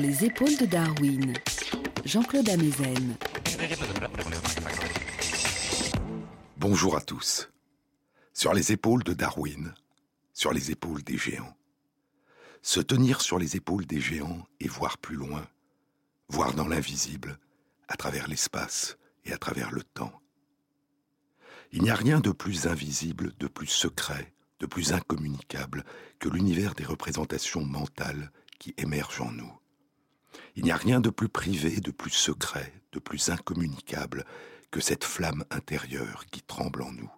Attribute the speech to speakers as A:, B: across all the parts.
A: Les épaules de Darwin, Jean-Claude Amezen.
B: Bonjour à tous. Sur les épaules de Darwin, sur les épaules des géants. Se tenir sur les épaules des géants et voir plus loin, voir dans l'invisible, à travers l'espace et à travers le temps. Il n'y a rien de plus invisible, de plus secret, de plus incommunicable que l'univers des représentations mentales qui émergent en nous. Il n'y a rien de plus privé, de plus secret, de plus incommunicable que cette flamme intérieure qui tremble en nous.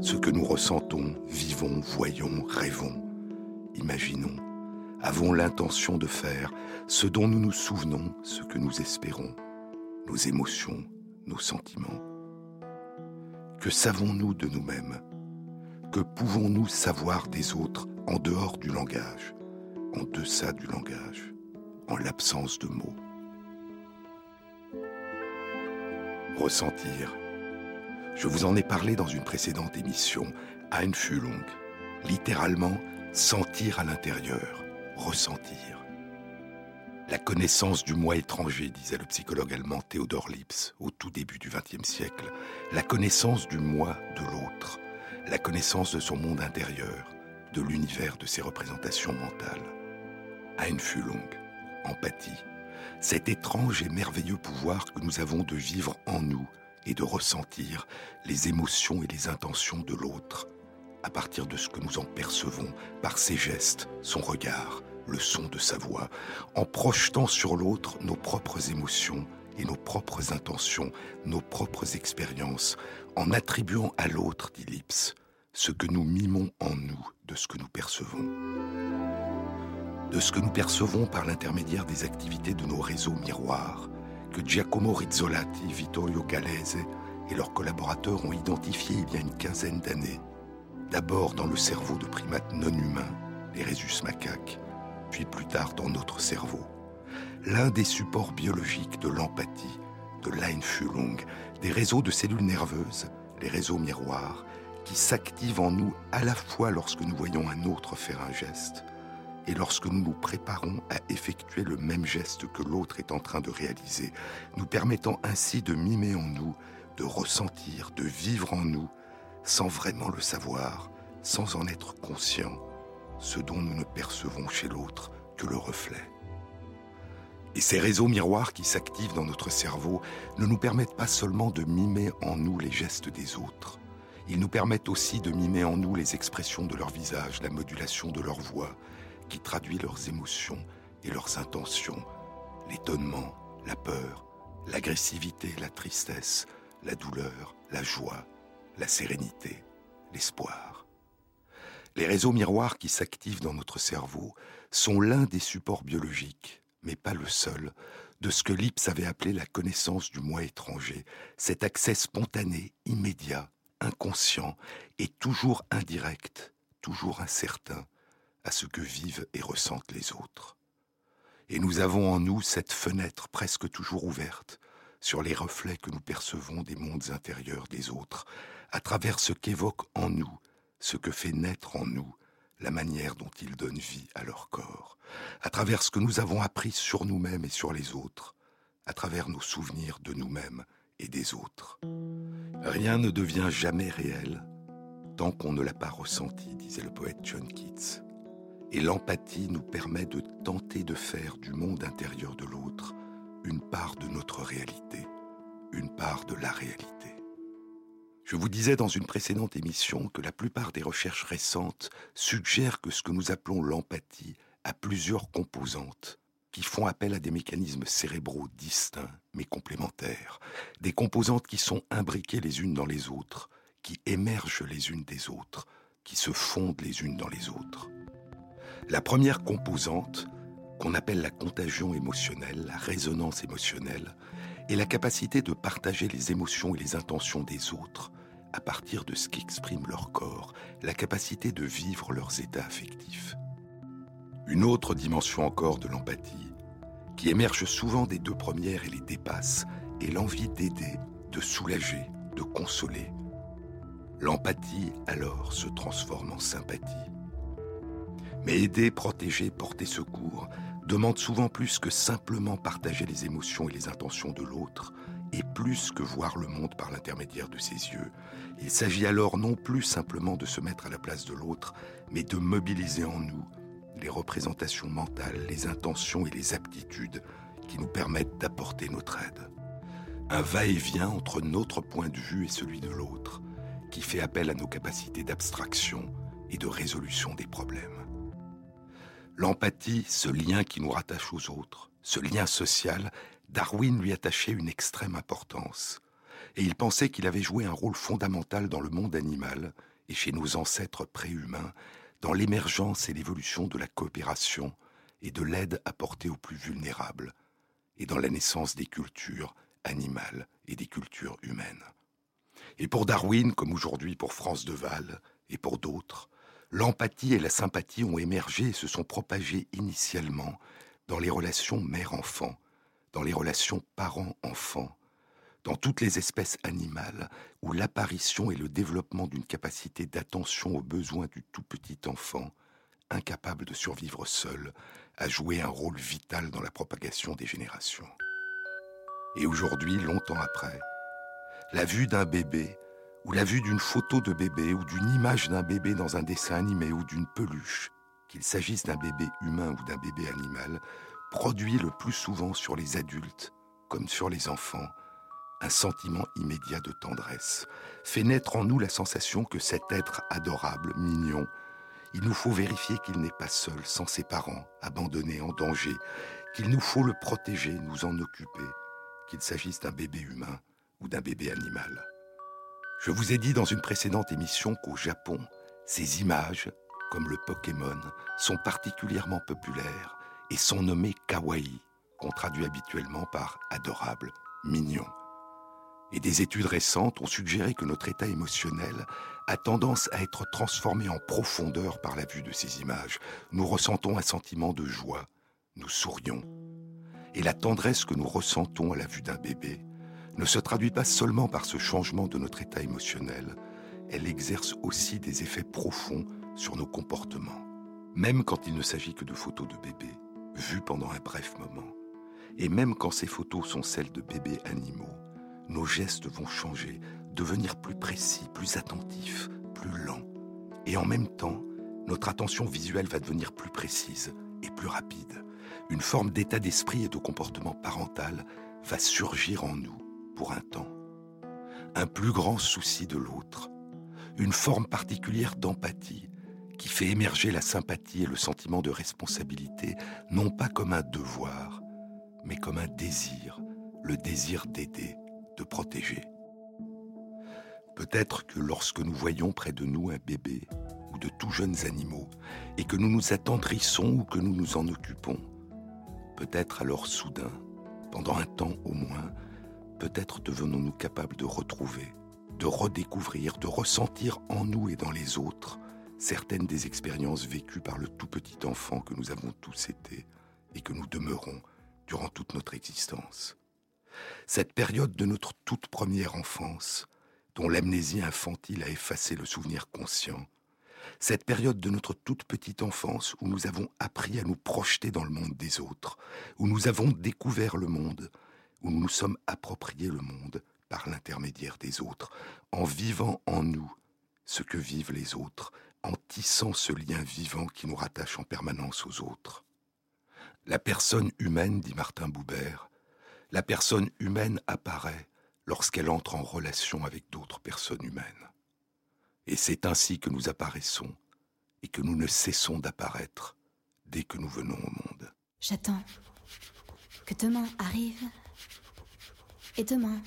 B: Ce que nous ressentons, vivons, voyons, rêvons, imaginons, avons l'intention de faire, ce dont nous nous souvenons, ce que nous espérons, nos émotions, nos sentiments. Que savons-nous de nous-mêmes? Que pouvons-nous savoir des autres en dehors du langage, en deçà du langage, en l'absence de mots? Ressentir. Je vous en ai parlé dans une précédente émission, Einfühlung, littéralement sentir à l'intérieur, ressentir. La connaissance du moi étranger, disait le psychologue allemand Theodor Lips au tout début du XXe siècle. La connaissance du moi de l'autre. La connaissance de son monde intérieur, de l'univers de ses représentations mentales. Einfühlung, empathie. Cet étrange et merveilleux pouvoir que nous avons de vivre en nous et de ressentir les émotions et les intentions de l'autre à partir de ce que nous en percevons par ses gestes, son regard, le son de sa voix, en projetant sur l'autre nos propres émotions et nos propres intentions, nos propres expériences, en attribuant à l'autre, dit ce que nous mimons en nous de ce que nous percevons. De ce que nous percevons par l'intermédiaire des activités de nos réseaux miroirs, que Giacomo Rizzolatti, Vittorio Galese et leurs collaborateurs ont identifiés il y a une quinzaine d'années, d'abord dans le cerveau de primates non humains, les rhésus macaques, puis plus tard dans notre cerveau. L'un des supports biologiques de l'empathie, de l'Einfühlung, des réseaux de cellules nerveuses, les réseaux miroirs, qui s'activent en nous à la fois lorsque nous voyons un autre faire un geste et lorsque nous nous préparons à effectuer le même geste que l'autre est en train de réaliser, nous permettant ainsi de mimer en nous, de ressentir, de vivre en nous, sans vraiment le savoir, sans en être conscient, ce dont nous ne percevons chez l'autre que le reflet. Et ces réseaux miroirs qui s'activent dans notre cerveau ne nous permettent pas seulement de mimer en nous les gestes des autres, ils nous permettent aussi de mimer en nous les expressions de leur visage, la modulation de leur voix, qui traduit leurs émotions et leurs intentions, l'étonnement, la peur, l'agressivité, la tristesse, la douleur, la joie, la sérénité, l'espoir. Les réseaux miroirs qui s'activent dans notre cerveau sont l'un des supports biologiques, mais pas le seul, de ce que Lips avait appelé la connaissance du moi étranger, cet accès spontané, immédiat, inconscient et toujours indirect, toujours incertain à ce que vivent et ressentent les autres. Et nous avons en nous cette fenêtre presque toujours ouverte sur les reflets que nous percevons des mondes intérieurs des autres, à travers ce qu'évoque en nous ce que fait naître en nous la manière dont ils donnent vie à leur corps, à travers ce que nous avons appris sur nous-mêmes et sur les autres, à travers nos souvenirs de nous-mêmes et des autres. Rien ne devient jamais réel tant qu'on ne l'a pas ressenti, disait le poète John Keats. Et l'empathie nous permet de tenter de faire du monde intérieur de l'autre une part de notre réalité, une part de la réalité. Je vous disais dans une précédente émission que la plupart des recherches récentes suggèrent que ce que nous appelons l'empathie a plusieurs composantes qui font appel à des mécanismes cérébraux distincts mais complémentaires, des composantes qui sont imbriquées les unes dans les autres, qui émergent les unes des autres, qui se fondent les unes dans les autres. La première composante, qu'on appelle la contagion émotionnelle, la résonance émotionnelle, et la capacité de partager les émotions et les intentions des autres à partir de ce qu'exprime leur corps, la capacité de vivre leurs états affectifs. Une autre dimension encore de l'empathie, qui émerge souvent des deux premières et les dépasse, est l'envie d'aider, de soulager, de consoler. L'empathie alors se transforme en sympathie. Mais aider, protéger, porter secours demande souvent plus que simplement partager les émotions et les intentions de l'autre, et plus que voir le monde par l'intermédiaire de ses yeux. Il s'agit alors non plus simplement de se mettre à la place de l'autre, mais de mobiliser en nous les représentations mentales, les intentions et les aptitudes qui nous permettent d'apporter notre aide. Un va-et-vient entre notre point de vue et celui de l'autre, qui fait appel à nos capacités d'abstraction et de résolution des problèmes. L'empathie, ce lien qui nous rattache aux autres, ce lien social, Darwin lui attachait une extrême importance. Et il pensait qu'il avait joué un rôle fondamental dans le monde animal et chez nos ancêtres préhumains, dans l'émergence et l'évolution de la coopération et de l'aide apportée aux plus vulnérables, et dans la naissance des cultures animales et des cultures humaines. Et pour Darwin, comme aujourd'hui pour France Deval et pour d'autres, l'empathie et la sympathie ont émergé et se sont propagées initialement dans les relations mère-enfant, dans les relations parent-enfant, dans toutes les espèces animales où l'apparition et le développement d'une capacité d'attention aux besoins du tout petit enfant, incapable de survivre seul, a joué un rôle vital dans la propagation des générations. Et aujourd'hui, longtemps après, la vue d'un bébé ou la vue d'une photo de bébé ou d'une image d'un bébé dans un dessin animé ou d'une peluche, qu'il s'agisse d'un bébé humain ou d'un bébé animal, produit le plus souvent sur les adultes, comme sur les enfants, un sentiment immédiat de tendresse, fait naître en nous la sensation que cet être adorable, mignon, il nous faut vérifier qu'il n'est pas seul, sans ses parents, abandonné, en danger, qu'il nous faut le protéger, nous en occuper, qu'il s'agisse d'un bébé humain ou d'un bébé animal. Je vous ai dit dans une précédente émission qu'au Japon, ces images, comme le Pokémon, sont particulièrement populaires et sont nommées kawaii, qu'on traduit habituellement par adorable, mignon. Et des études récentes ont suggéré que notre état émotionnel a tendance à être transformé en profondeur par la vue de ces images. Nous ressentons un sentiment de joie, nous sourions. Et la tendresse que nous ressentons à la vue d'un bébé ne se traduit pas seulement par ce changement de notre état émotionnel, elle exerce aussi des effets profonds sur nos comportements, même quand il ne s'agit que de photos de bébés, vues pendant un bref moment. Et même quand ces photos sont celles de bébés animaux, nos gestes vont changer, devenir plus précis, plus attentifs, plus lents. Et en même temps, notre attention visuelle va devenir plus précise et plus rapide. Une forme d'état d'esprit et de comportement parental va surgir en nous pour un temps. Un plus grand souci de l'autre, une forme particulière d'empathie qui fait émerger la sympathie et le sentiment de responsabilité, non pas comme un devoir, mais comme un désir, le désir d'aider, de protéger. Peut-être que lorsque nous voyons près de nous un bébé ou de tout jeunes animaux, et que nous nous attendrissons ou que nous nous en occupons, peut-être alors soudain, pendant un temps au moins, peut-être devenons-nous capables de retrouver, de redécouvrir, de ressentir en nous et dans les autres certaines des expériences vécues par le tout petit enfant que nous avons tous été et que nous demeurons durant toute notre existence. Cette période de notre toute première enfance, dont l'amnésie infantile a effacé le souvenir conscient, cette période de notre toute petite enfance où nous avons appris à nous projeter dans le monde des autres, où nous avons découvert le monde, où nous nous sommes appropriés le monde par l'intermédiaire des autres, en vivant en nous ce que vivent les autres, en tissant ce lien vivant qui nous rattache en permanence aux autres. La personne humaine, dit Martin Boubert, la personne humaine apparaît lorsqu'elle entre en relation avec d'autres personnes humaines. Et c'est ainsi que nous apparaissons et que nous ne cessons d'apparaître dès que nous venons au monde.
C: J'attends que demain arrive et demain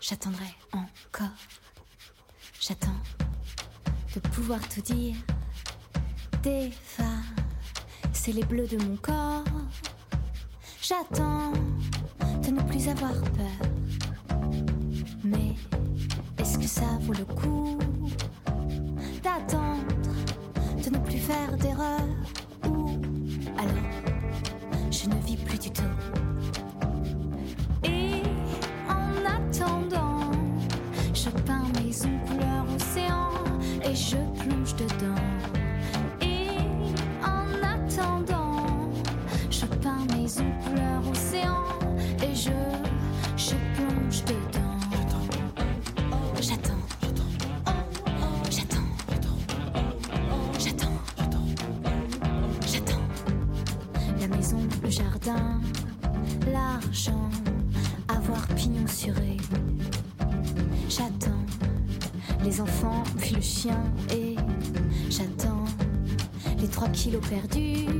C: j'attendrai encore. J'attends de pouvoir tout dire. C'est les bleus de mon corps. J'attends de ne plus avoir peur. Mais est-ce que ça vaut le coup d'attendre, de ne plus faire d'erreur Ou alors je ne vis plus du tout et j'attends les trois kilos perdus.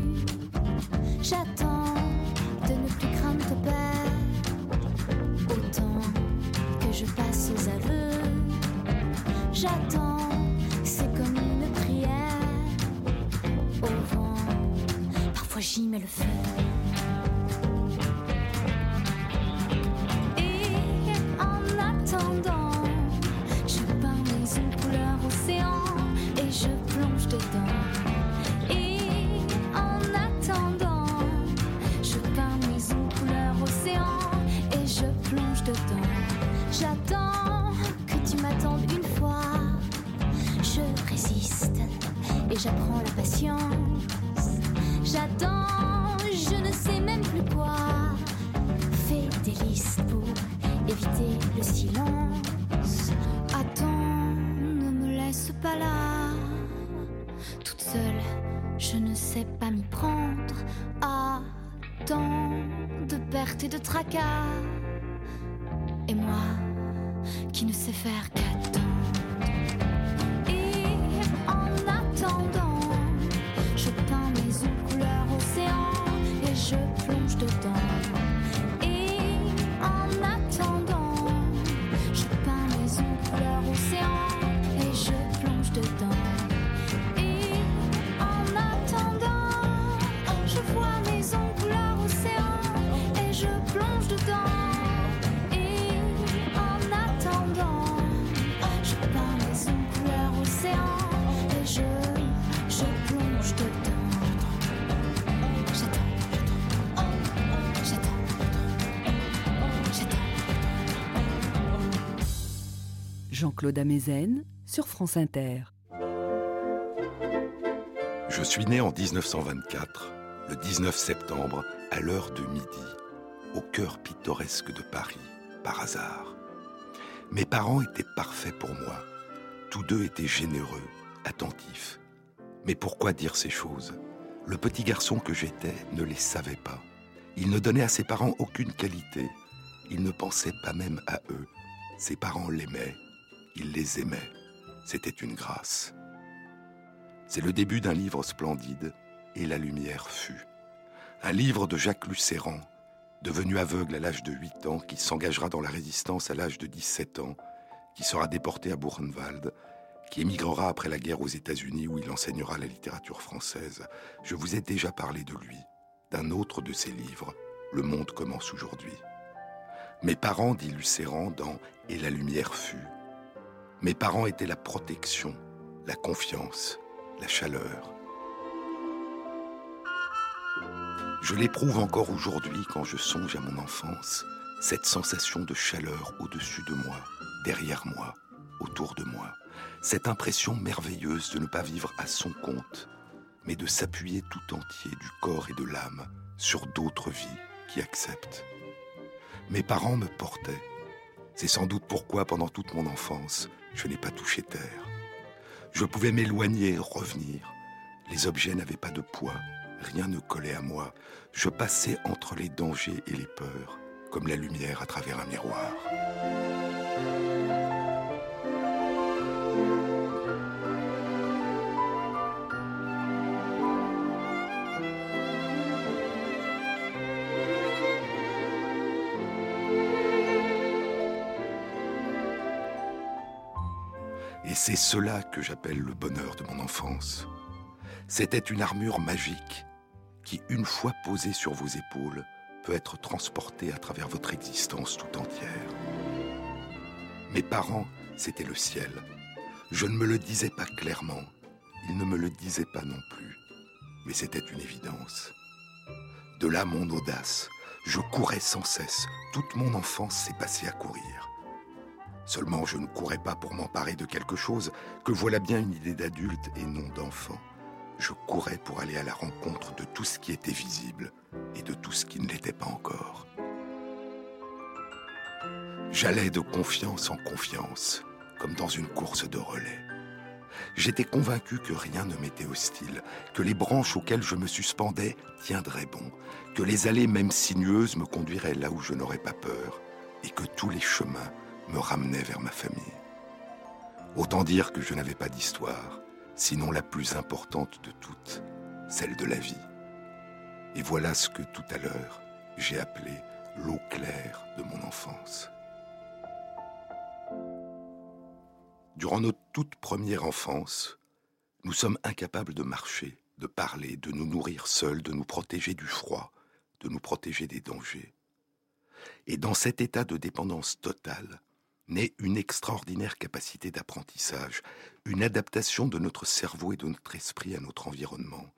C: Le silence. Attends, ne me laisse pas là. Toute seule, je ne sais pas m'y prendre. À tant de pertes et de tracas. Et moi, qui ne sais faire qu'attendre.
A: Jean-Claude Amezen sur France Inter.
B: Je suis né en 1924, le 19 septembre, à l'heure de midi, au cœur pittoresque de Paris, par hasard. Mes parents étaient parfaits pour moi. Tous deux étaient généreux, attentifs. Mais pourquoi dire ces choses? Le petit garçon que j'étais ne les savait pas. Il ne donnait à ses parents aucune qualité. Il ne pensait pas même à eux. Ses parents l'aimaient. Il les aimait. C'était une grâce. C'est le début d'un livre splendide, Et la lumière fut. Un livre de Jacques Lucéran, devenu aveugle à l'âge de 8 ans, qui s'engagera dans la résistance à l'âge de 17 ans, qui sera déporté à Buchenwald, qui émigrera après la guerre aux États-Unis où il enseignera la littérature française. Je vous ai déjà parlé de lui, d'un autre de ses livres, Le monde commence aujourd'hui. Mes parents, dit Lucéran dans Et la lumière fut. Mes parents étaient la protection, la confiance, la chaleur. Je l'éprouve encore aujourd'hui quand je songe à mon enfance, cette sensation de chaleur au-dessus de moi, derrière moi, autour de moi, cette impression merveilleuse de ne pas vivre à son compte, mais de s'appuyer tout entier du corps et de l'âme sur d'autres vies qui acceptent. Mes parents me portaient. C'est sans doute pourquoi pendant toute mon enfance, je n'ai pas touché terre. Je pouvais m'éloigner, revenir. Les objets n'avaient pas de poids, rien ne collait à moi. Je passais entre les dangers et les peurs, comme la lumière à travers un miroir. C'est cela que j'appelle le bonheur de mon enfance. C'était une armure magique qui, une fois posée sur vos épaules, peut être transportée à travers votre existence tout entière. Mes parents, c'était le ciel. Je ne me le disais pas clairement, ils ne me le disaient pas non plus, mais c'était une évidence. De là mon audace, je courais sans cesse, toute mon enfance s'est passée à courir. Seulement je ne courais pas pour m'emparer de quelque chose que voilà bien une idée d'adulte et non d'enfant. Je courais pour aller à la rencontre de tout ce qui était visible et de tout ce qui ne l'était pas encore. J'allais de confiance en confiance, comme dans une course de relais. J'étais convaincu que rien ne m'était hostile, que les branches auxquelles je me suspendais tiendraient bon, que les allées même sinueuses me conduiraient là où je n'aurais pas peur, et que tous les chemins me ramenaient vers ma famille. Autant dire que je n'avais pas d'histoire, sinon la plus importante de toutes, celle de la vie. Et voilà ce que tout à l'heure j'ai appelé l'eau claire de mon enfance. Durant notre toute première enfance, nous sommes incapables de marcher, de parler, de nous nourrir seuls, de nous protéger du froid, de nous protéger des dangers. Et dans cet état de dépendance totale, naît une extraordinaire capacité d'apprentissage, une adaptation de notre cerveau et de notre esprit à notre environnement,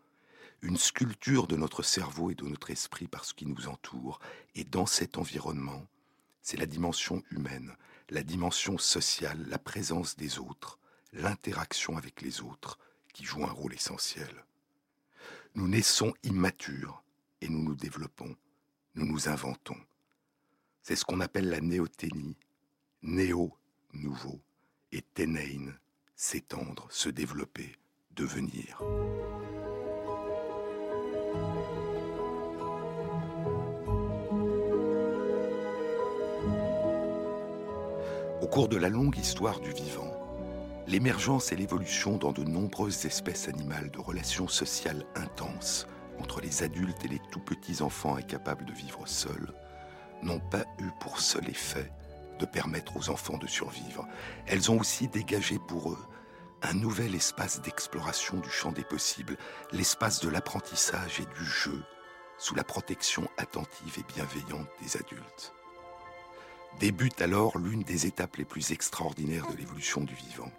B: une sculpture de notre cerveau et de notre esprit par ce qui nous entoure, et dans cet environnement, c'est la dimension humaine, la dimension sociale, la présence des autres, l'interaction avec les autres qui joue un rôle essentiel. Nous naissons immatures et nous nous développons, nous nous inventons. C'est ce qu'on appelle la néothénie, néo, nouveau, et ténein, s'étendre, se développer, devenir. Au cours de la longue histoire du vivant, l'émergence et l'évolution dans de nombreuses espèces animales de relations sociales intenses entre les adultes et les tout petits enfants incapables de vivre seuls n'ont pas eu pour seul effet de permettre aux enfants de survivre. Elles ont aussi dégagé pour eux un nouvel espace d'exploration du champ des possibles, l'espace de l'apprentissage et du jeu, sous la protection attentive et bienveillante des adultes. Débute alors l'une des étapes les plus extraordinaires de l'évolution du vivant.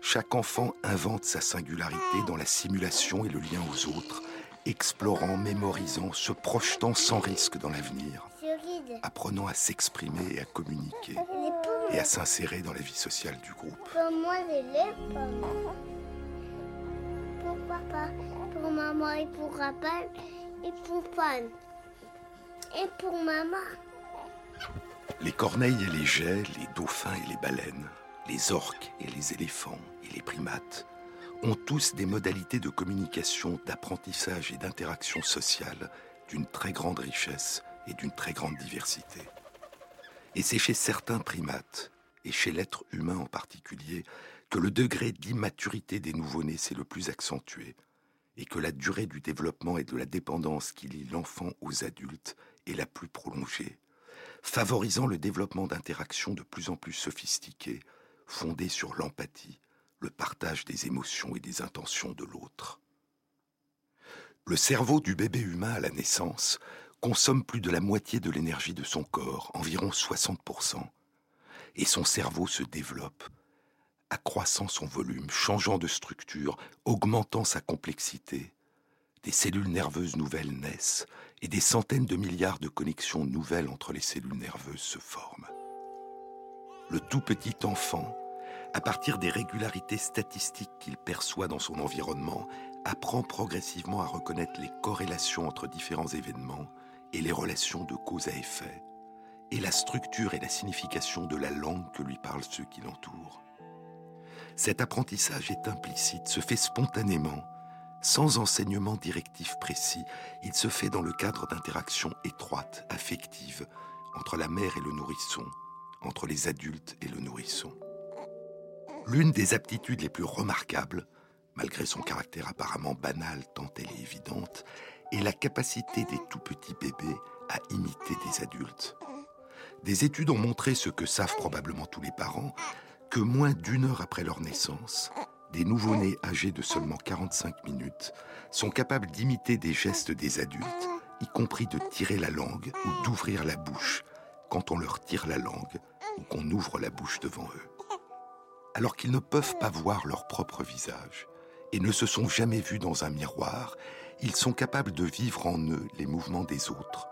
B: Chaque enfant invente sa singularité dans la simulation et le lien aux autres, explorant, mémorisant, se projetant sans risque dans l'avenir, apprenant à s'exprimer et à communiquer, et à s'insérer dans la vie sociale du groupe.
D: Pour moi, pour papa, pour maman et pour papa, et pour Pan, et pour maman.
B: Les corneilles et les jets, les dauphins et les baleines, les orques et les éléphants et les primates ont tous des modalités de communication, d'apprentissage et d'interaction sociale d'une très grande richesse et d'une très grande diversité. Et c'est chez certains primates, et chez l'être humain en particulier, que le degré d'immaturité des nouveau-nés s'est le plus accentué, et que la durée du développement et de la dépendance qui lie l'enfant aux adultes est la plus prolongée, favorisant le développement d'interactions de plus en plus sophistiquées, fondées sur l'empathie, le partage des émotions et des intentions de l'autre. Le cerveau du bébé humain à la naissance consomme plus de la moitié de l'énergie de son corps, environ 60%, et son cerveau se développe, accroissant son volume, changeant de structure, augmentant sa complexité, des cellules nerveuses nouvelles naissent et des centaines de milliards de connexions nouvelles entre les cellules nerveuses se forment. Le tout petit enfant, à partir des régularités statistiques qu'il perçoit dans son environnement, apprend progressivement à reconnaître les corrélations entre différents événements et les relations de cause à effet, et la structure et la signification de la langue que lui parlent ceux qui l'entourent. Cet apprentissage est implicite, se fait spontanément, sans enseignement directif précis, il se fait dans le cadre d'interactions étroites, affectives, entre la mère et le nourrisson, entre les adultes et le nourrisson. L'une des aptitudes les plus remarquables, malgré son caractère apparemment banal tant elle est évidente, est la capacité des tout petits bébés à imiter des adultes. Des études ont montré ce que savent probablement tous les parents, que moins d'une heure après leur naissance, des nouveau-nés âgés de seulement 45 minutes sont capables d'imiter des gestes des adultes, y compris de tirer la langue ou d'ouvrir la bouche quand on leur tire la langue ou qu'on ouvre la bouche devant eux. Alors qu'ils ne peuvent pas voir leur propre visage et ne se sont jamais vus dans un miroir, ils sont capables de vivre en eux les mouvements des autres.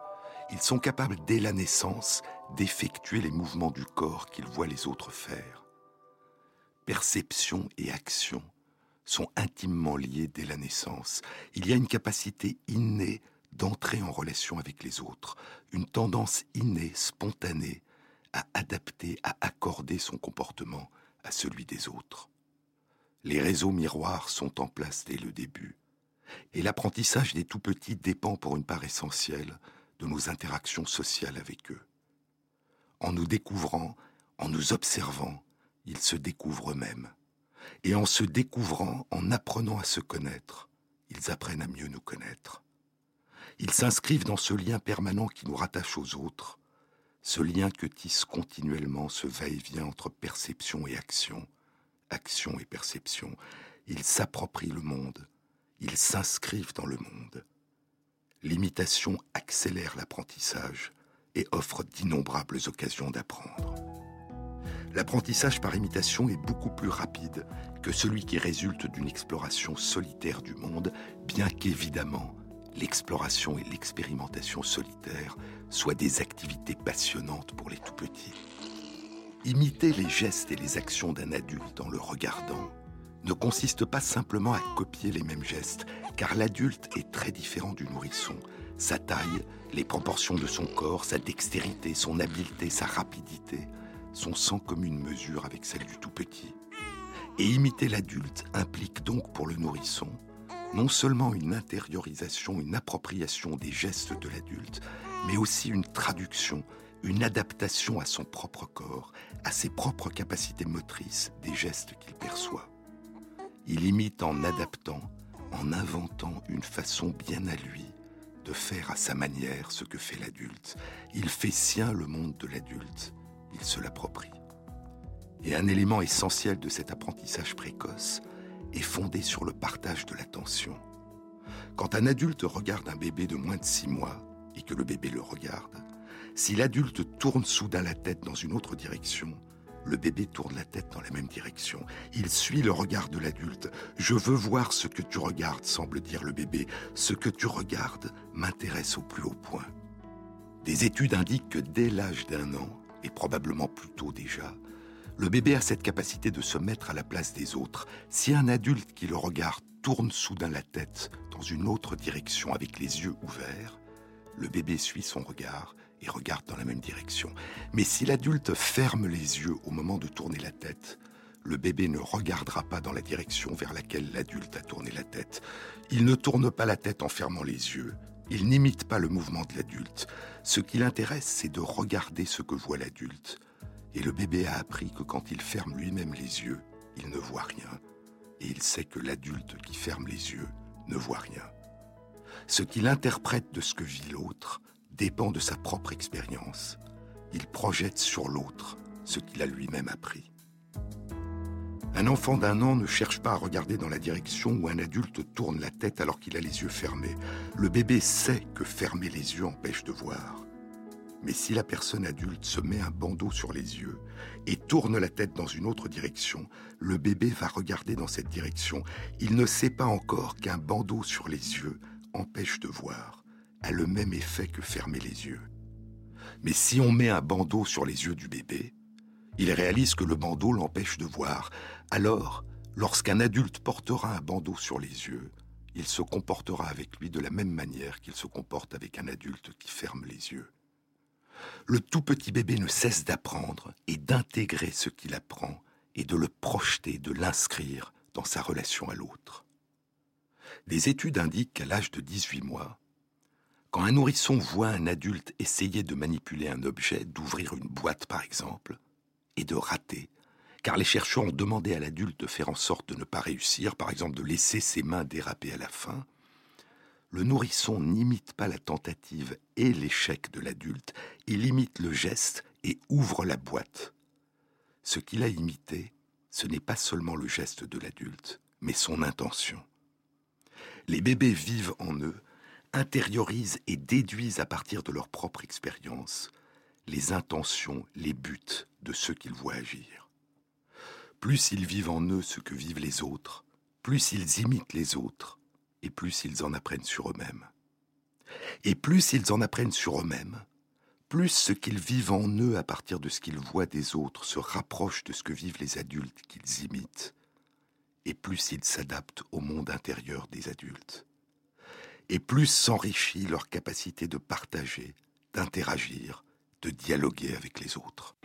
B: Ils sont capables dès la naissance d'effectuer les mouvements du corps qu'ils voient les autres faire. Perception et action sont intimement liés dès la naissance. Il y a une capacité innée d'entrer en relation avec les autres, une tendance innée, spontanée, à adapter, à accorder son comportement à celui des autres. Les réseaux miroirs sont en place dès le début, et l'apprentissage des tout petits dépend pour une part essentielle de nos interactions sociales avec eux. En nous découvrant, en nous observant, ils se découvrent eux-mêmes. Et en se découvrant, en apprenant à se connaître, ils apprennent à mieux nous connaître. Ils s'inscrivent dans ce lien permanent qui nous rattache aux autres, ce lien que tisse continuellement ce va-et-vient entre perception et action, action et perception. Ils s'approprient le monde, ils s'inscrivent dans le monde. L'imitation accélère l'apprentissage et offre d'innombrables occasions d'apprendre. L'apprentissage par imitation est beaucoup plus rapide que celui qui résulte d'une exploration solitaire du monde, bien qu'évidemment l'exploration et l'expérimentation solitaire soient des activités passionnantes pour les tout petits. Imiter les gestes et les actions d'un adulte en le regardant ne consiste pas simplement à copier les mêmes gestes, car l'adulte est très différent du nourrisson. Sa taille, les proportions de son corps, sa dextérité, son habileté, sa rapidité sont sans commune mesure avec celles du tout petit. Et imiter l'adulte implique donc pour le nourrisson non seulement une intériorisation, une appropriation des gestes de l'adulte, mais aussi une traduction, une adaptation à son propre corps, à ses propres capacités motrices des gestes qu'il perçoit. Il imite en adaptant, en inventant une façon bien à lui de faire à sa manière ce que fait l'adulte. Il fait sien le monde de l'adulte, il se l'approprie. Et un élément essentiel de cet apprentissage précoce est fondé sur le partage de l'attention. Quand un adulte regarde un bébé de moins de six mois et que le bébé le regarde, si l'adulte tourne soudain la tête dans une autre direction, le bébé tourne la tête dans la même direction. Il suit le regard de l'adulte. Je veux voir ce que tu regardes, semble dire le bébé. Ce que tu regardes m'intéresse au plus haut point. Des études indiquent que dès l'âge d'un an, et probablement plus tôt déjà, le bébé a cette capacité de se mettre à la place des autres. Si un adulte qui le regarde tourne soudain la tête dans une autre direction avec les yeux ouverts, le bébé suit son regard et regarde dans la même direction. Mais si l'adulte ferme les yeux au moment de tourner la tête, le bébé ne regardera pas dans la direction vers laquelle l'adulte a tourné la tête. Il ne tourne pas la tête en fermant les yeux. Il n'imite pas le mouvement de l'adulte. Ce qui l'intéresse, c'est de regarder ce que voit l'adulte. Et le bébé a appris que quand il ferme lui-même les yeux, il ne voit rien. Et il sait que l'adulte qui ferme les yeux ne voit rien. Ce qu'il interprète de ce que vit l'autre dépend de sa propre expérience. Il projette sur l'autre ce qu'il a lui-même appris. Un enfant d'un an ne cherche pas à regarder dans la direction où un adulte tourne la tête alors qu'il a les yeux fermés. Le bébé sait que fermer les yeux empêche de voir. Mais si la personne adulte se met un bandeau sur les yeux et tourne la tête dans une autre direction, le bébé va regarder dans cette direction. Il ne sait pas encore qu'un bandeau sur les yeux empêche de voir, a le même effet que fermer les yeux. Mais si on met un bandeau sur les yeux du bébé, il réalise que le bandeau l'empêche de voir. Alors, lorsqu'un adulte portera un bandeau sur les yeux, il se comportera avec lui de la même manière qu'il se comporte avec un adulte qui ferme les yeux le tout petit bébé ne cesse d'apprendre et d'intégrer ce qu'il apprend et de le projeter, de l'inscrire dans sa relation à l'autre. Des études indiquent qu'à l'âge de 18 mois, quand un nourrisson voit un adulte essayer de manipuler un objet, d'ouvrir une boîte par exemple, et de rater, car les chercheurs ont demandé à l'adulte de faire en sorte de ne pas réussir, par exemple de laisser ses mains déraper à la fin, le nourrisson n'imite pas la tentative et l'échec de l'adulte, il imite le geste et ouvre la boîte. Ce qu'il a imité, ce n'est pas seulement le geste de l'adulte, mais son intention. Les bébés vivent en eux, intériorisent et déduisent à partir de leur propre expérience les intentions, les buts de ceux qu'ils voient agir. Plus ils vivent en eux ce que vivent les autres, plus ils imitent les autres, et plus ils en apprennent sur eux-mêmes.
E: Et plus ils en apprennent sur eux-mêmes, plus ce qu'ils vivent en eux à partir de ce qu'ils voient des autres se rapproche de ce que vivent les adultes qu'ils imitent, et plus ils s'adaptent au monde intérieur des adultes. Et plus s'enrichit leur capacité de partager, d'interagir, de dialoguer avec les autres.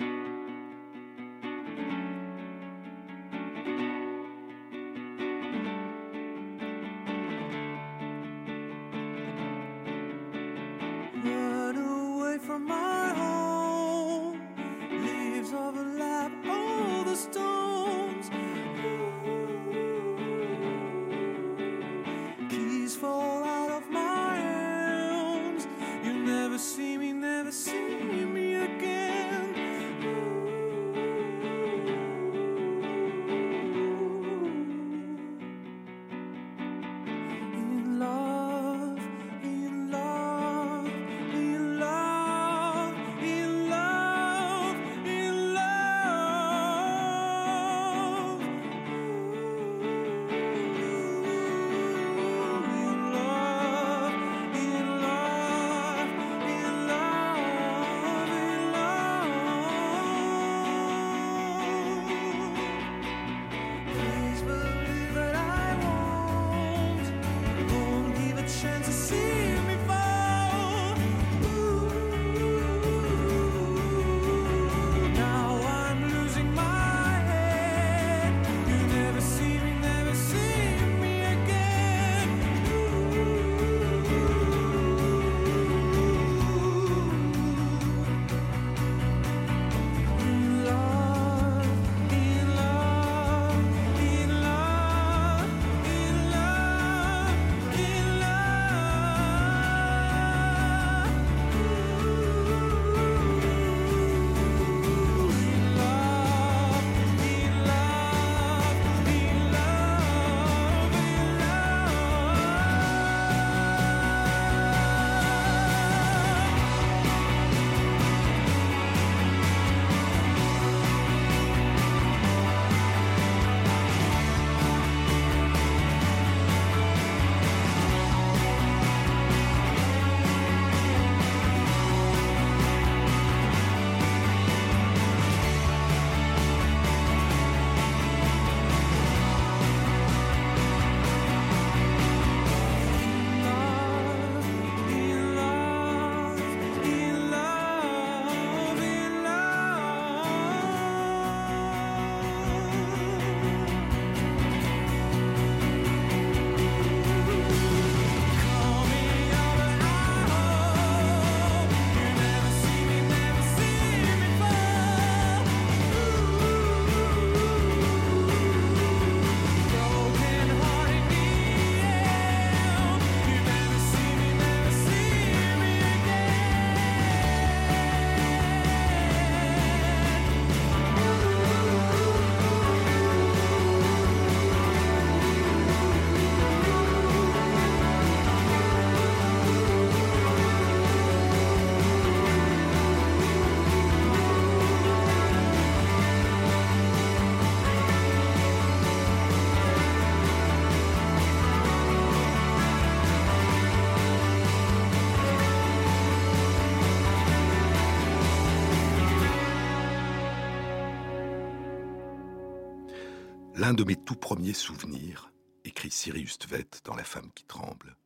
E: L'un de mes tout premiers souvenirs, écrit Sirius Tvet dans La femme qui tremble,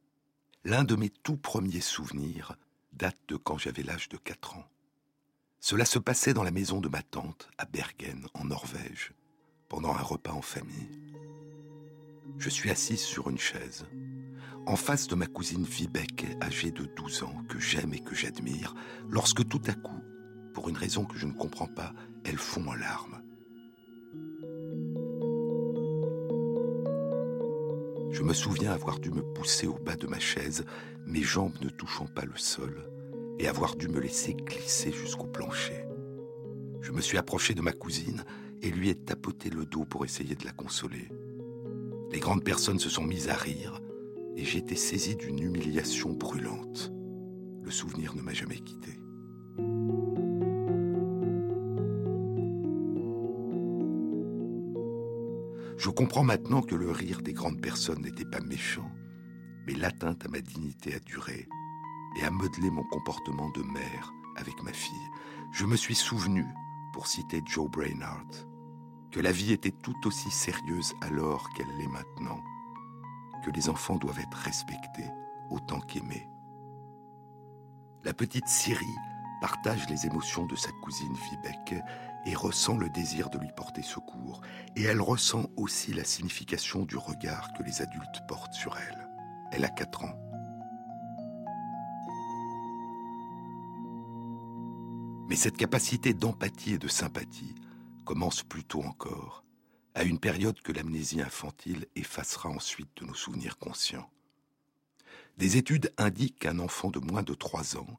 E: l'un de mes tout premiers souvenirs date de quand j'avais l'âge de 4 ans. Cela se passait dans la maison de ma tante à Bergen, en Norvège, pendant un repas en famille. Je suis assise sur une chaise, en face de ma cousine Vibeke, âgée de 12 ans, que j'aime et que j'admire, lorsque tout à coup, pour une raison que je ne comprends pas, elle fond en larmes. Je me souviens avoir dû me pousser au bas de ma chaise, mes jambes ne touchant pas le sol, et avoir dû me laisser glisser jusqu'au plancher. Je me suis approché de ma cousine et lui ai tapoté le dos pour essayer de la consoler. Les grandes personnes se sont mises à rire et j'ai été saisi d'une humiliation brûlante. Le souvenir ne m'a jamais quitté. Je comprends maintenant que le rire des grandes personnes n'était pas méchant, mais l'atteinte à ma dignité a duré,
B: et à modeler mon comportement de mère avec ma fille. Je me suis souvenu, pour citer Joe Brainard, que la vie était tout aussi sérieuse alors qu'elle l'est maintenant, que les enfants doivent être respectés autant qu'aimés. La petite Syrie partage les émotions de sa cousine Vibeke et ressent le désir de lui porter secours, et elle ressent aussi la signification du regard que les adultes portent sur elle. Elle a 4 ans. Mais cette capacité d'empathie et de sympathie commence plus tôt encore, à une période que l'amnésie infantile effacera ensuite de nos souvenirs conscients. Des études indiquent qu'un enfant de moins de 3 ans,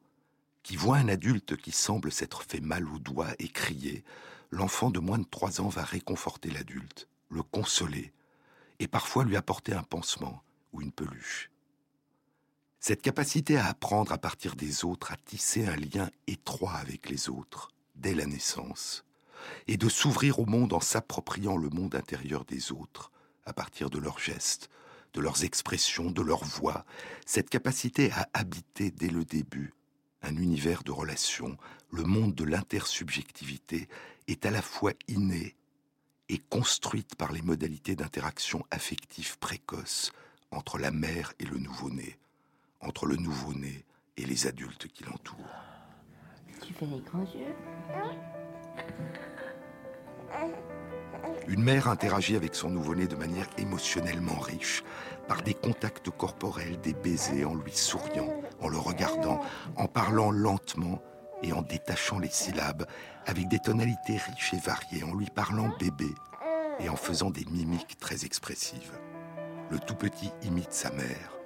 B: qui voit un adulte qui semble s'être fait mal au doigt et crier, l'enfant de moins de 3 ans va réconforter l'adulte, le consoler, et parfois lui apporter un pansement ou une peluche. Cette capacité à apprendre à partir des autres, à tisser un lien étroit avec les autres, dès la naissance, et de s'ouvrir au monde en s'appropriant le monde intérieur des autres, à partir de leurs gestes, de leurs expressions, de leur voix, cette capacité à habiter dès le début un univers de relations, le monde de l'intersubjectivité, est à la fois innée et construite par les modalités d'interaction affective précoce entre la mère et le nouveau-né, entre le nouveau-né et les adultes qui l'entourent.
F: Tu fais les grands yeux?
B: Une mère interagit avec son nouveau-né de manière émotionnellement riche, par des contacts corporels, des baisers, en lui souriant, en le regardant, en parlant lentement et en détachant les syllabes, avec des tonalités riches et variées, en lui parlant bébé et en faisant des mimiques très expressives. Le tout petit imite sa mère,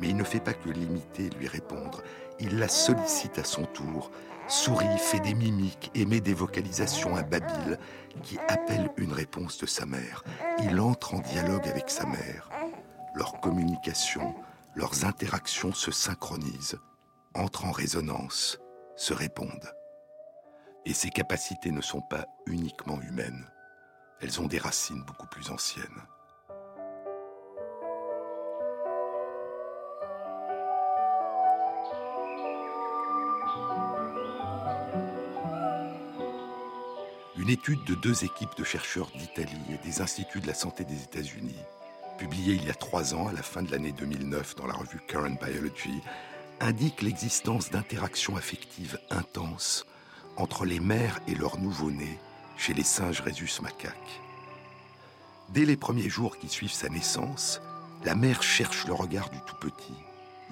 B: mais il ne fait pas que l'imiter et lui répondre. Il la sollicite à son tour, sourit, fait des mimiques, émet des vocalisations imbabiles qui appellent une réponse de sa mère. Il entre en dialogue avec sa mère. Leur communication, leurs interactions se synchronisent, entrent en résonance, se répondent. Et ces capacités ne sont pas uniquement humaines, elles ont des racines beaucoup plus anciennes. Une étude de deux équipes de chercheurs d'Italie et des instituts de la santé des États-Unis, publiée il y a trois ans à la fin de l'année 2009 dans la revue Current Biology, indique l'existence d'interactions affectives intenses entre les mères et leurs nouveau-nés chez les singes rhésus macaques. Dès les premiers jours qui suivent sa naissance, la mère cherche le regard du tout petit,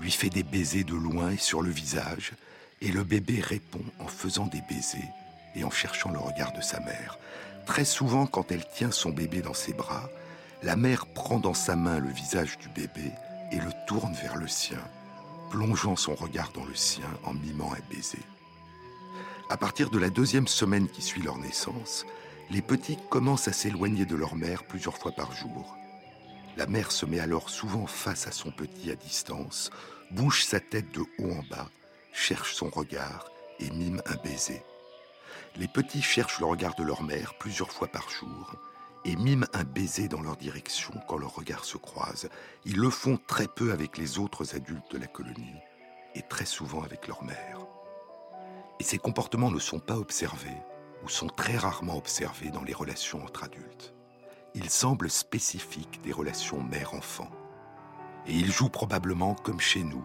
B: lui fait des baisers de loin et sur le visage, et le bébé répond en faisant des baisers et en cherchant le regard de sa mère. Très souvent, quand elle tient son bébé dans ses bras, la mère prend dans sa main le visage du bébé et le tourne vers le sien, plongeant son regard dans le sien en mimant un baiser. À partir de la deuxième semaine qui suit leur naissance, les petits commencent à s'éloigner de leur mère plusieurs fois par jour. La mère se met alors souvent face à son petit à distance, bouge sa tête de haut en bas, cherche son regard et mime un baiser. Les petits cherchent le regard de leur mère plusieurs fois par jour et miment un baiser dans leur direction quand leurs regards se croisent. Ils le font très peu avec les autres adultes de la colonie et très souvent avec leur mère. Et ces comportements ne sont pas observés ou sont très rarement observés dans les relations entre adultes. Ils semblent spécifiques des relations mère-enfant. Et ils jouent probablement, comme chez nous,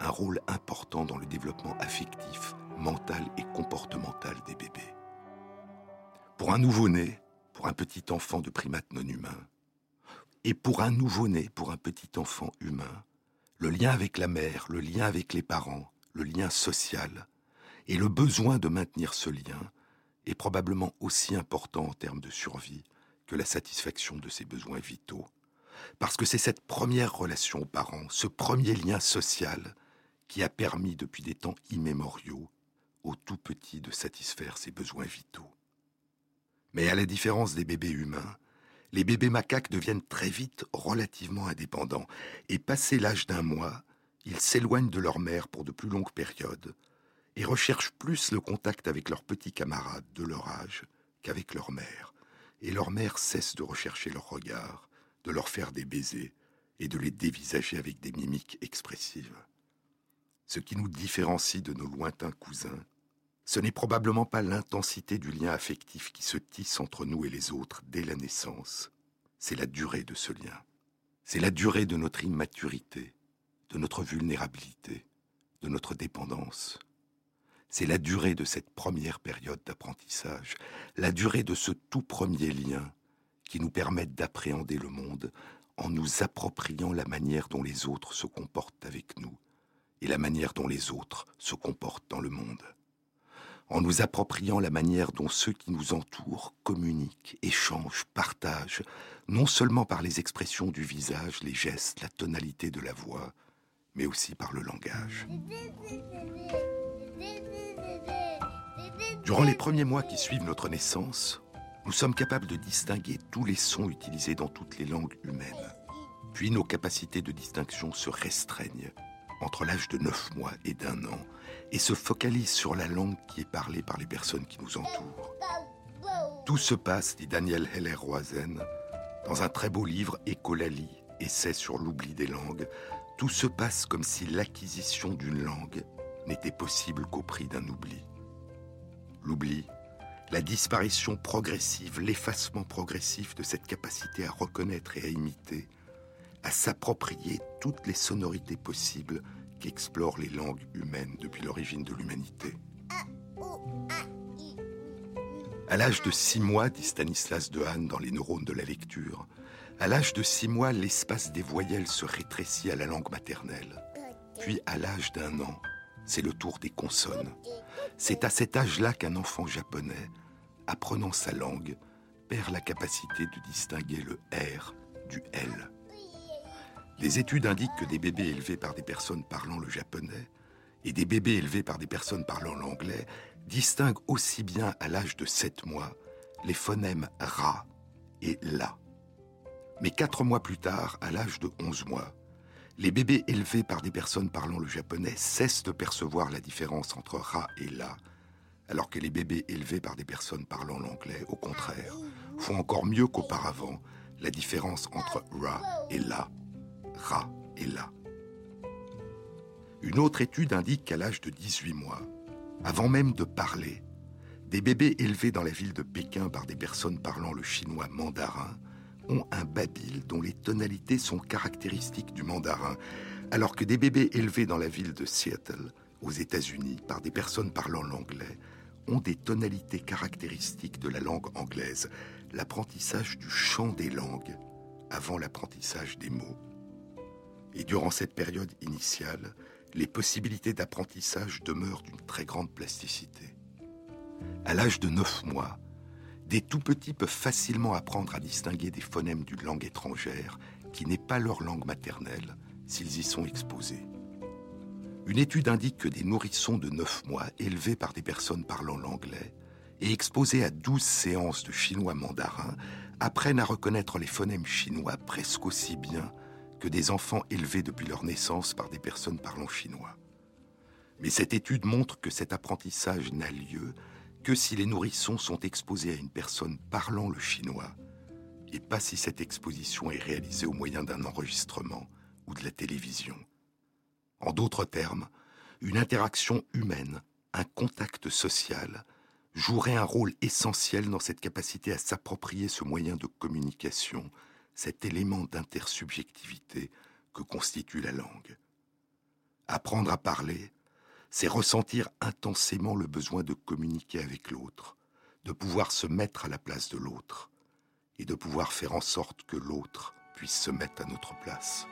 B: un rôle important dans le développement affectif mentale et comportementale des bébés. Pour un nouveau-né, pour un petit enfant de primate non humain, et pour un nouveau-né, pour un petit enfant humain, le lien avec la mère, le lien avec les parents, le lien social, et le besoin de maintenir ce lien est probablement aussi important en termes de survie que la satisfaction de ses besoins vitaux. Parce que c'est cette première relation aux parents, ce premier lien social, qui a permis depuis des temps immémoriaux au tout petit de satisfaire ses besoins vitaux. Mais à la différence des bébés humains, les bébés macaques deviennent très vite relativement indépendants, et passé l'âge d'un mois, ils s'éloignent de leur mère pour de plus longues périodes, et recherchent plus le contact avec leurs petits camarades de leur âge qu'avec leur mère, et leur mère cesse de rechercher leur regard, de leur faire des baisers, et de les dévisager avec des mimiques expressives. Ce qui nous différencie de nos lointains cousins, ce n'est probablement pas l'intensité du lien affectif qui se tisse entre nous et les autres dès la naissance, c'est la durée de ce lien. C'est la durée de notre immaturité, de notre vulnérabilité, de notre dépendance. C'est la durée de cette première période d'apprentissage, la durée de ce tout premier lien qui nous permet d'appréhender le monde en nous appropriant la manière dont les autres se comportent avec nous et la manière dont les autres se comportent dans le monde. En nous appropriant la manière dont ceux qui nous entourent communiquent, échangent, partagent, non seulement par les expressions du visage, les gestes, la tonalité de la voix, mais aussi par le langage. Durant les premiers mois qui suivent notre naissance, nous sommes capables de distinguer tous les sons utilisés dans toutes les langues humaines. Puis nos capacités de distinction se restreignent entre l'âge de 9 mois et d'un an et se focalisent sur la langue qui est parlée par les personnes qui nous entourent. Tout se passe, dit Daniel Heller-Roizen, dans un très beau livre Écolalie, essai sur l'oubli des langues, tout se passe comme si l'acquisition d'une langue n'était possible qu'au prix d'un oubli. L'oubli, la disparition progressive, l'effacement progressif de cette capacité à reconnaître et à imiter, à s'approprier toutes les sonorités possibles qu'explorent les langues humaines depuis l'origine de l'humanité. À l'âge de six mois, dit Stanislas Dehaene dans Les neurones de la lecture, à l'âge de six mois, l'espace des voyelles se rétrécit à la langue maternelle. Puis, à l'âge d'un an, c'est le tour des consonnes. C'est à cet âge-là qu'un enfant japonais, apprenant sa langue, perd la capacité de distinguer le R du L. Les études indiquent que des bébés élevés par des personnes parlant le japonais et des bébés élevés par des personnes parlant l'anglais distinguent aussi bien à l'âge de 7 mois les phonèmes ra et la. Mais quatre mois plus tard, à l'âge de 11 mois, les bébés élevés par des personnes parlant le japonais cessent de percevoir la différence entre ra et la, alors que les bébés élevés par des personnes parlant l'anglais, au contraire, font encore mieux qu'auparavant la différence entre ra et la, ra et la. Une autre étude indique qu'à l'âge de 18 mois, avant même de parler, des bébés élevés dans la ville de Pékin par des personnes parlant le chinois mandarin ont un babil dont les tonalités sont caractéristiques du mandarin, alors que des bébés élevés dans la ville de Seattle, aux États-Unis, par des personnes parlant l'anglais, ont des tonalités caractéristiques de la langue anglaise, l'apprentissage du chant des langues avant l'apprentissage des mots. Et durant cette période initiale, les possibilités d'apprentissage demeurent d'une très grande plasticité. À l'âge de 9 mois, des tout petits peuvent facilement apprendre à distinguer des phonèmes d'une langue étrangère qui n'est pas leur langue maternelle s'ils y sont exposés. Une étude indique que des nourrissons de 9 mois élevés par des personnes parlant l'anglais et exposés à 12 séances de chinois mandarin apprennent à reconnaître les phonèmes chinois presque aussi bien que des enfants élevés depuis leur naissance par des personnes parlant chinois. Mais cette étude montre que cet apprentissage n'a lieu que si les nourrissons sont exposés à une personne parlant le chinois, et pas si cette exposition est réalisée au moyen d'un enregistrement ou de la télévision. En d'autres termes, une interaction humaine, un contact social, jouerait un rôle essentiel dans cette capacité à s'approprier ce moyen de communication, cet élément d'intersubjectivité que constitue la langue. Apprendre à parler, c'est ressentir intensément le besoin de communiquer avec l'autre, de pouvoir se mettre à la place de l'autre, et de pouvoir faire en sorte que l'autre puisse se mettre à notre place.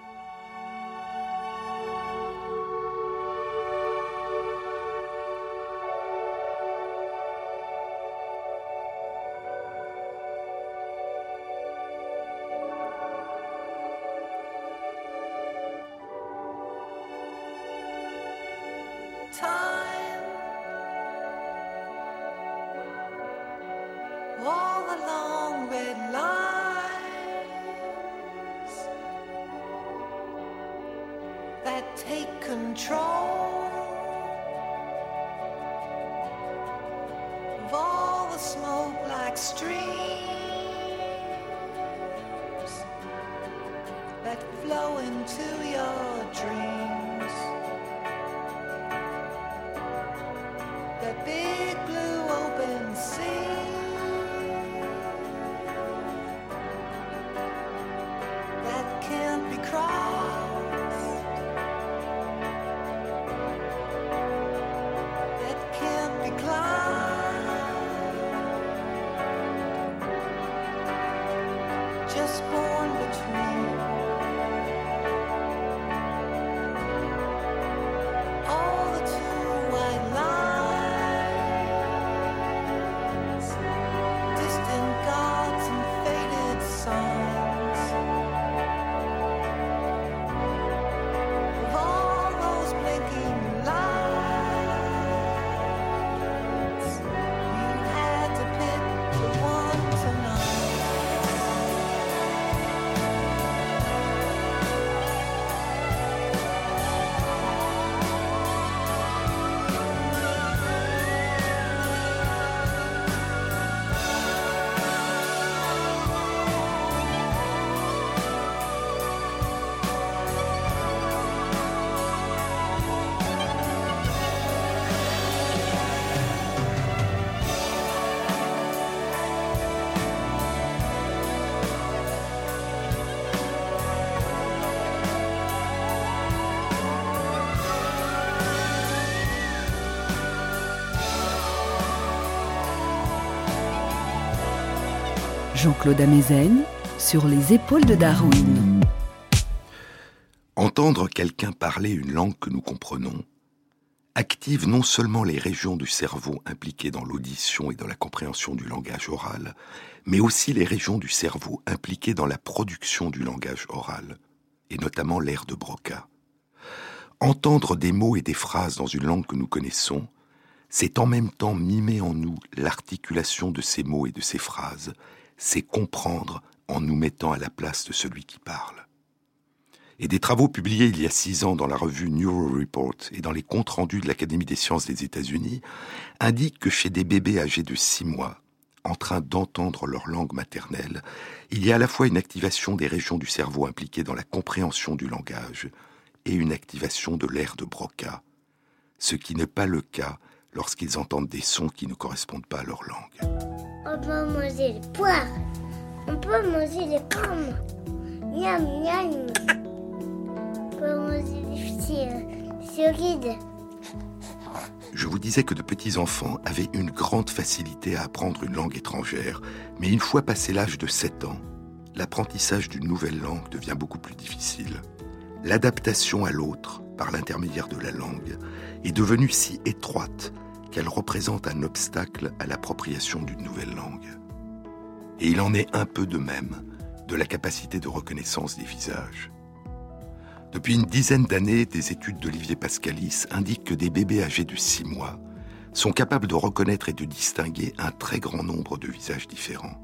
A: Jean-Claude Amezen sur les épaules de Darwin.
B: Entendre quelqu'un parler une langue que nous comprenons active non seulement les régions du cerveau impliquées dans l'audition et dans la compréhension du langage oral, mais aussi les régions du cerveau impliquées dans la production du langage oral, et notamment l'air de Broca. Entendre des mots et des phrases dans une langue que nous connaissons, c'est en même temps mimer en nous l'articulation de ces mots et de ces phrases, c'est comprendre en nous mettant à la place de celui qui parle. Et des travaux publiés il y a six ans dans la revue Neuro Report et dans les comptes rendus de l'Académie des sciences des États-Unis indiquent que chez des bébés âgés de six mois, en train d'entendre leur langue maternelle, il y a à la fois une activation des régions du cerveau impliquées dans la compréhension du langage et une activation de l'air de Broca, ce qui n'est pas le cas lorsqu'ils entendent des sons qui ne correspondent pas à leur langue.
D: On peut manger les poires. On peut manger les pommes. Miam, miam. On peut manger les cerises.
B: Je vous disais que de petits enfants avaient une grande facilité à apprendre une langue étrangère, mais une fois passé l'âge de 7 ans, l'apprentissage d'une nouvelle langue devient beaucoup plus difficile. L'adaptation à l'autre, par l'intermédiaire de la langue, est devenue si étroite qu'elle représente un obstacle à l'appropriation d'une nouvelle langue. Et il en est un peu de même de la capacité de reconnaissance des visages. Depuis une dizaine d'années, des études d'Olivier Pascalis indiquent que des bébés âgés de 6 mois sont capables de reconnaître et de distinguer un très grand nombre de visages différents.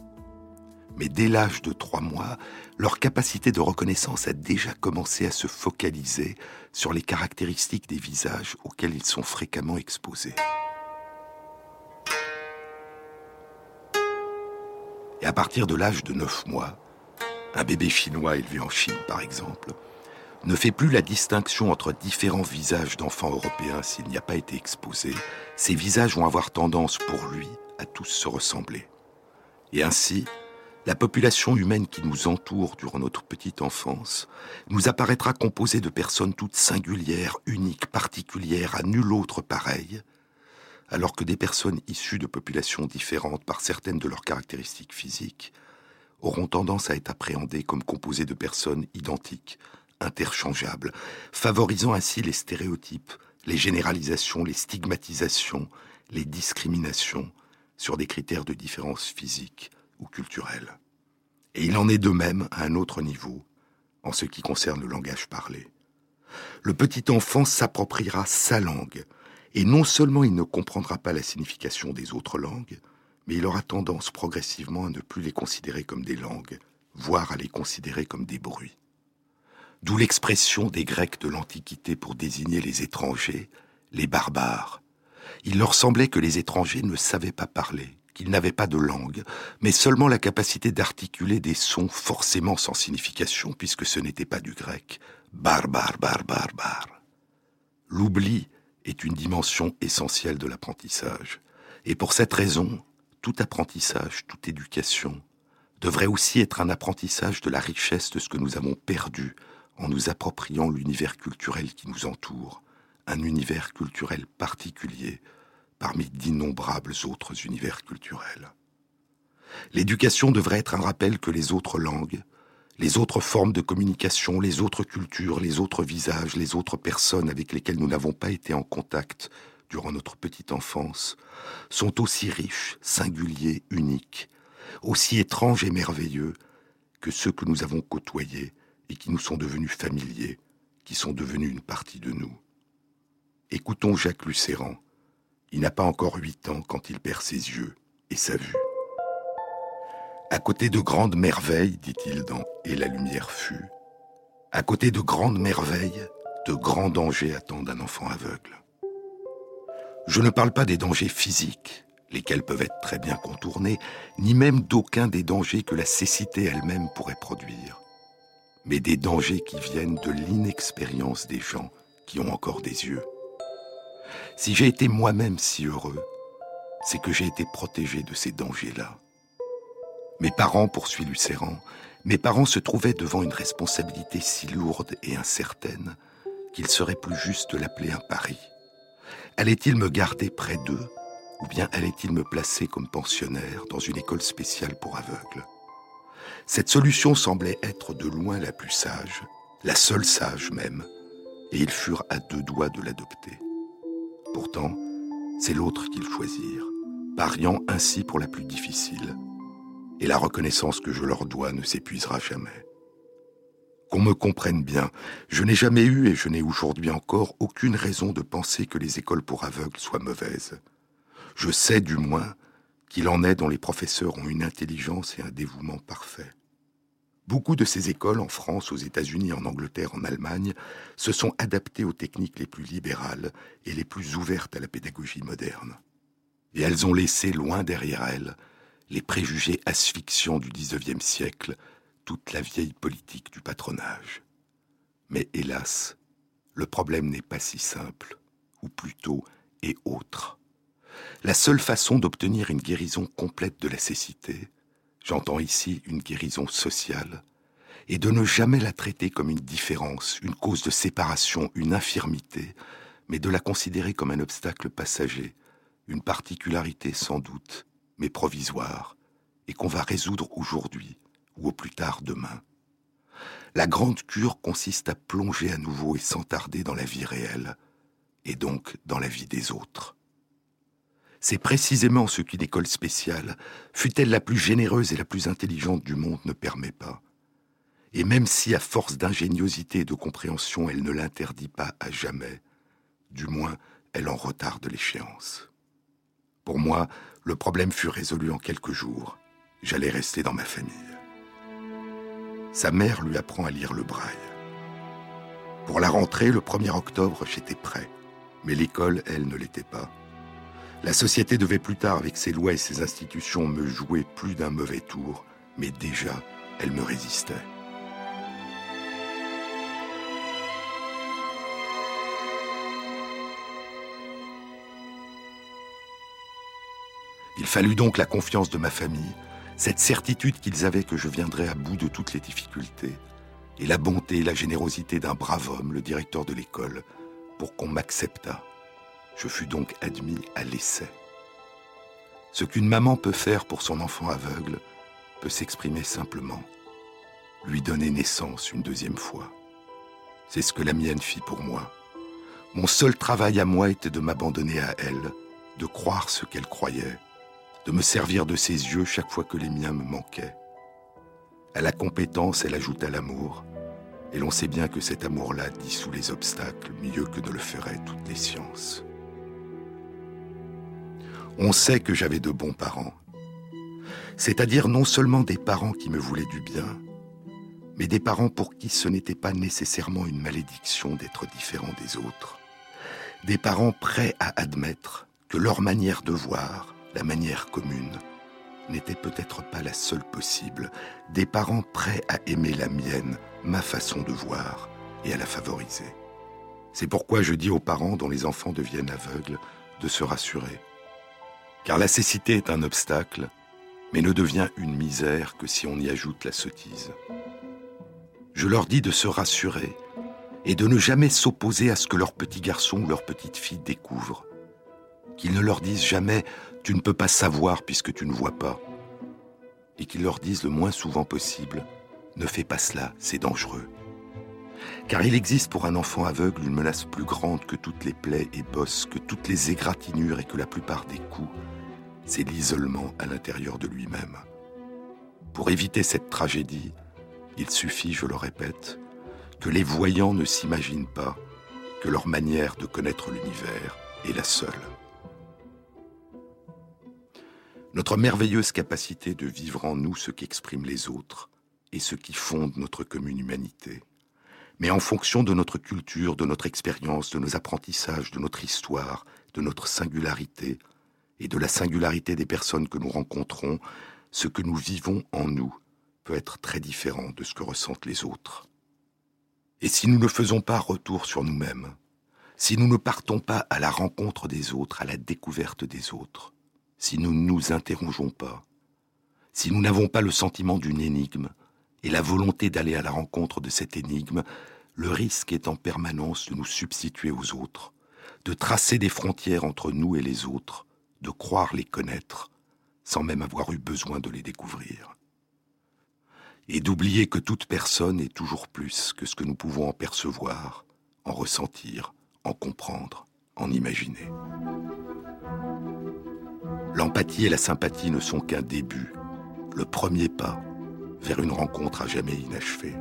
B: Mais dès l'âge de 3 mois, leur capacité de reconnaissance a déjà commencé à se focaliser sur les caractéristiques des visages auxquels ils sont fréquemment exposés. À partir de l'âge de 9 mois, un bébé chinois élevé en Chine par exemple, ne fait plus la distinction entre différents visages d'enfants européens s'il n'y a pas été exposé, ces visages vont avoir tendance pour lui à tous se ressembler. Et ainsi, la population humaine qui nous entoure durant notre petite enfance nous apparaîtra composée de personnes toutes singulières, uniques, particulières, à nul autre pareil, alors que des personnes issues de populations différentes par certaines de leurs caractéristiques physiques auront tendance à être appréhendées comme composées de personnes identiques, interchangeables, favorisant ainsi les stéréotypes, les généralisations, les stigmatisations, les discriminations sur des critères de différence physique ou culturelle. Et il en est de même à un autre niveau, en ce qui concerne le langage parlé. Le petit enfant s'appropriera sa langue, et non seulement il ne comprendra pas la signification des autres langues, mais il aura tendance progressivement à ne plus les considérer comme des langues, voire à les considérer comme des bruits. D'où l'expression des Grecs de l'Antiquité pour désigner les étrangers, les barbares. Il leur semblait que les étrangers ne savaient pas parler, qu'ils n'avaient pas de langue, mais seulement la capacité d'articuler des sons forcément sans signification, puisque ce n'était pas du grec. Barbare, barbare, barbare. L'oubli est une dimension essentielle de l'apprentissage. Et pour cette raison, tout apprentissage, toute éducation devrait aussi être un apprentissage de la richesse de ce que nous avons perdu en nous appropriant l'univers culturel qui nous entoure, un univers culturel particulier parmi d'innombrables autres univers culturels. L'éducation devrait être un rappel que les autres langues, les autres formes de communication, les autres cultures, les autres visages, les autres personnes avec lesquelles nous n'avons pas été en contact durant notre petite enfance, sont aussi riches, singuliers, uniques, aussi étranges et merveilleux que ceux que nous avons côtoyés et qui nous sont devenus familiers, qui sont devenus une partie de nous. Écoutons Jacques Lucéran. Il n'a pas encore huit ans quand il perd ses yeux et sa vue. À côté de grandes merveilles, dit-il dans Et la lumière fut, à côté de grandes merveilles, de grands dangers attendent un enfant aveugle. Je ne parle pas des dangers physiques, lesquels peuvent être très bien contournés, ni même d'aucun des dangers que la cécité elle-même pourrait produire mais des dangers qui viennent de l'inexpérience des gens qui ont encore des yeux. Si j'ai été moi-même si heureux, c'est que j'ai été protégé de ces dangers-là. Mes parents, poursuit Lucéran, mes parents se trouvaient devant une responsabilité si lourde et incertaine qu'il serait plus juste de l'appeler un pari. Allait-il me garder près d'eux ou bien allait-il me placer comme pensionnaire dans une école spéciale pour aveugles? Cette solution semblait être de loin la plus sage, la seule sage même, et ils furent à deux doigts de l'adopter. Pourtant, c'est l'autre qu'ils choisirent, pariant ainsi pour la plus difficile. Et la reconnaissance que je leur dois ne s'épuisera jamais. Qu'on me comprenne bien, je n'ai jamais eu et je n'ai aujourd'hui encore aucune raison de penser que les écoles pour aveugles soient mauvaises. Je sais du moins qu'il en est dont les professeurs ont une intelligence et un dévouement parfait. Beaucoup de ces écoles en France, aux États-Unis, en Angleterre, en Allemagne, se sont adaptées aux techniques les plus libérales et les plus ouvertes à la pédagogie moderne. Et elles ont laissé loin derrière elles les préjugés asphyxiants du XIXe siècle, toute la vieille politique du patronage. Mais hélas, le problème n'est pas si simple, ou plutôt est autre. La seule façon d'obtenir une guérison complète de la cécité, j'entends ici une guérison sociale, et de ne jamais la traiter comme une différence, une cause de séparation, une infirmité, mais de la considérer comme un obstacle passager, une particularité sans doute, mais provisoire, et qu'on va résoudre aujourd'hui ou au plus tard demain. La grande cure consiste à plonger à nouveau et sans tarder dans la vie réelle, et donc dans la vie des autres. C'est précisément ce qu'une école spéciale, fût-elle la plus généreuse et la plus intelligente du monde, ne permet pas. Et même si, à force d'ingéniosité et de compréhension, elle ne l'interdit pas à jamais, du moins elle en retarde l'échéance. Pour moi, le problème fut résolu en quelques jours. J'allais rester dans ma famille. Sa mère lui apprend à lire le braille. Pour la rentrée, le 1er octobre, j'étais prêt. Mais l'école, elle, ne l'était pas. La société devait plus tard, avec ses lois et ses institutions, me jouer plus d'un mauvais tour, mais déjà, elle me résistait. Fallut donc la confiance de ma famille, cette certitude qu'ils avaient que je viendrais à bout de toutes les difficultés, et la bonté et la générosité d'un brave homme, le directeur de l'école, pour qu'on m'acceptât. Je fus donc admis à l'essai. Ce qu'une maman peut faire pour son enfant aveugle peut s'exprimer simplement. Lui donner naissance une deuxième fois. C'est ce que la mienne fit pour moi. Mon seul travail à moi était de m'abandonner à elle, de croire ce qu'elle croyait, de me servir de ses yeux chaque fois que les miens me manquaient. À la compétence, elle ajouta l'amour, et l'on sait bien que cet amour-là dissout les obstacles mieux que ne le feraient toutes les sciences. On sait que j'avais de bons parents. C'est-à-dire non seulement des parents qui me voulaient du bien, mais des parents pour qui ce n'était pas nécessairement une malédiction d'être différent des autres. Des parents prêts à admettre que leur manière de voir, la manière commune, n'était peut-être pas la seule possible. Des parents prêts à aimer la mienne, ma façon de voir, et à la favoriser. C'est pourquoi je dis aux parents dont les enfants deviennent aveugles de se rassurer car la cécité est un obstacle, mais ne devient une misère que si on y ajoute la sottise. Je leur dis de se rassurer et de ne jamais s'opposer à ce que leur petit garçon ou leur petite fille découvrent. Qu'ils ne leur disent jamais tu ne peux pas savoir puisque tu ne vois pas. Et qu'ils leur disent le moins souvent possible ne fais pas cela, c'est dangereux. Car il existe pour un enfant aveugle une menace plus grande que toutes les plaies et bosses, que toutes les égratignures et que la plupart des coups, c'est l'isolement à l'intérieur de lui-même. Pour éviter cette tragédie, il suffit, je le répète, que les voyants ne s'imaginent pas que leur manière de connaître l'univers est la seule. Notre merveilleuse capacité de vivre en nous ce qu'expriment les autres et ce qui fonde notre commune humanité, mais en fonction de notre culture, de notre expérience, de nos apprentissages, de notre histoire, de notre singularité, et de la singularité des personnes que nous rencontrons, ce que nous vivons en nous peut être très différent de ce que ressentent les autres. Et si nous ne faisons pas retour sur nous-mêmes, si nous ne partons pas à la rencontre des autres, à la découverte des autres, si nous ne nous interrogeons pas, si nous n'avons pas le sentiment d'une énigme et la volonté d'aller à la rencontre de cette énigme, le risque est en permanence de nous substituer aux autres, de tracer des frontières entre nous et les autres, de croire les connaître sans même avoir eu besoin de les découvrir. et d'oublier que toute personne est toujours plus que ce que nous pouvons en percevoir, en ressentir, en comprendre, en imaginer. L'empathie et la sympathie ne sont qu'un début, le premier pas vers une rencontre à jamais inachevée.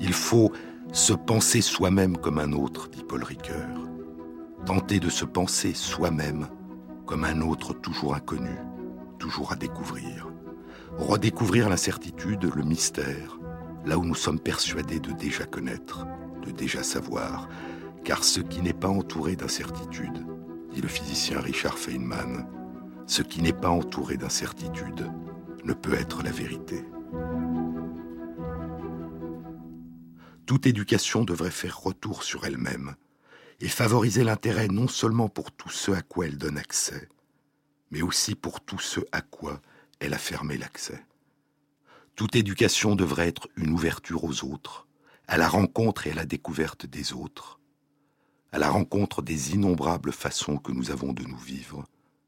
B: Il faut se penser soi-même comme un autre, dit Paul Ricoeur. Tenter de se penser soi-même comme un autre toujours inconnu, toujours à découvrir. Redécouvrir l'incertitude, le mystère, là où nous sommes persuadés de déjà connaître, de déjà savoir, car ce qui n'est pas entouré d'incertitude, dit le physicien Richard Feynman, ce qui n'est pas entouré d'incertitude ne peut être la vérité. Toute éducation devrait faire retour sur elle-même et favoriser l'intérêt non seulement pour tout ce à quoi elle donne accès, mais aussi pour tout ce à quoi elle a fermé l'accès. Toute éducation devrait être une ouverture aux autres, à la rencontre et à la découverte des autres, à la rencontre des innombrables façons que nous avons de nous vivre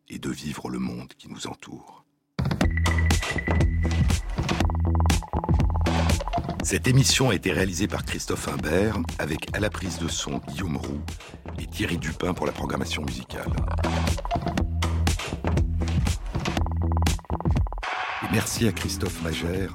B: et de vivre le monde qui nous entoure. Cette émission a été réalisée par Christophe Imbert avec à la prise de son Guillaume Roux et Thierry Dupin pour la programmation musicale. merci à Christophe Magère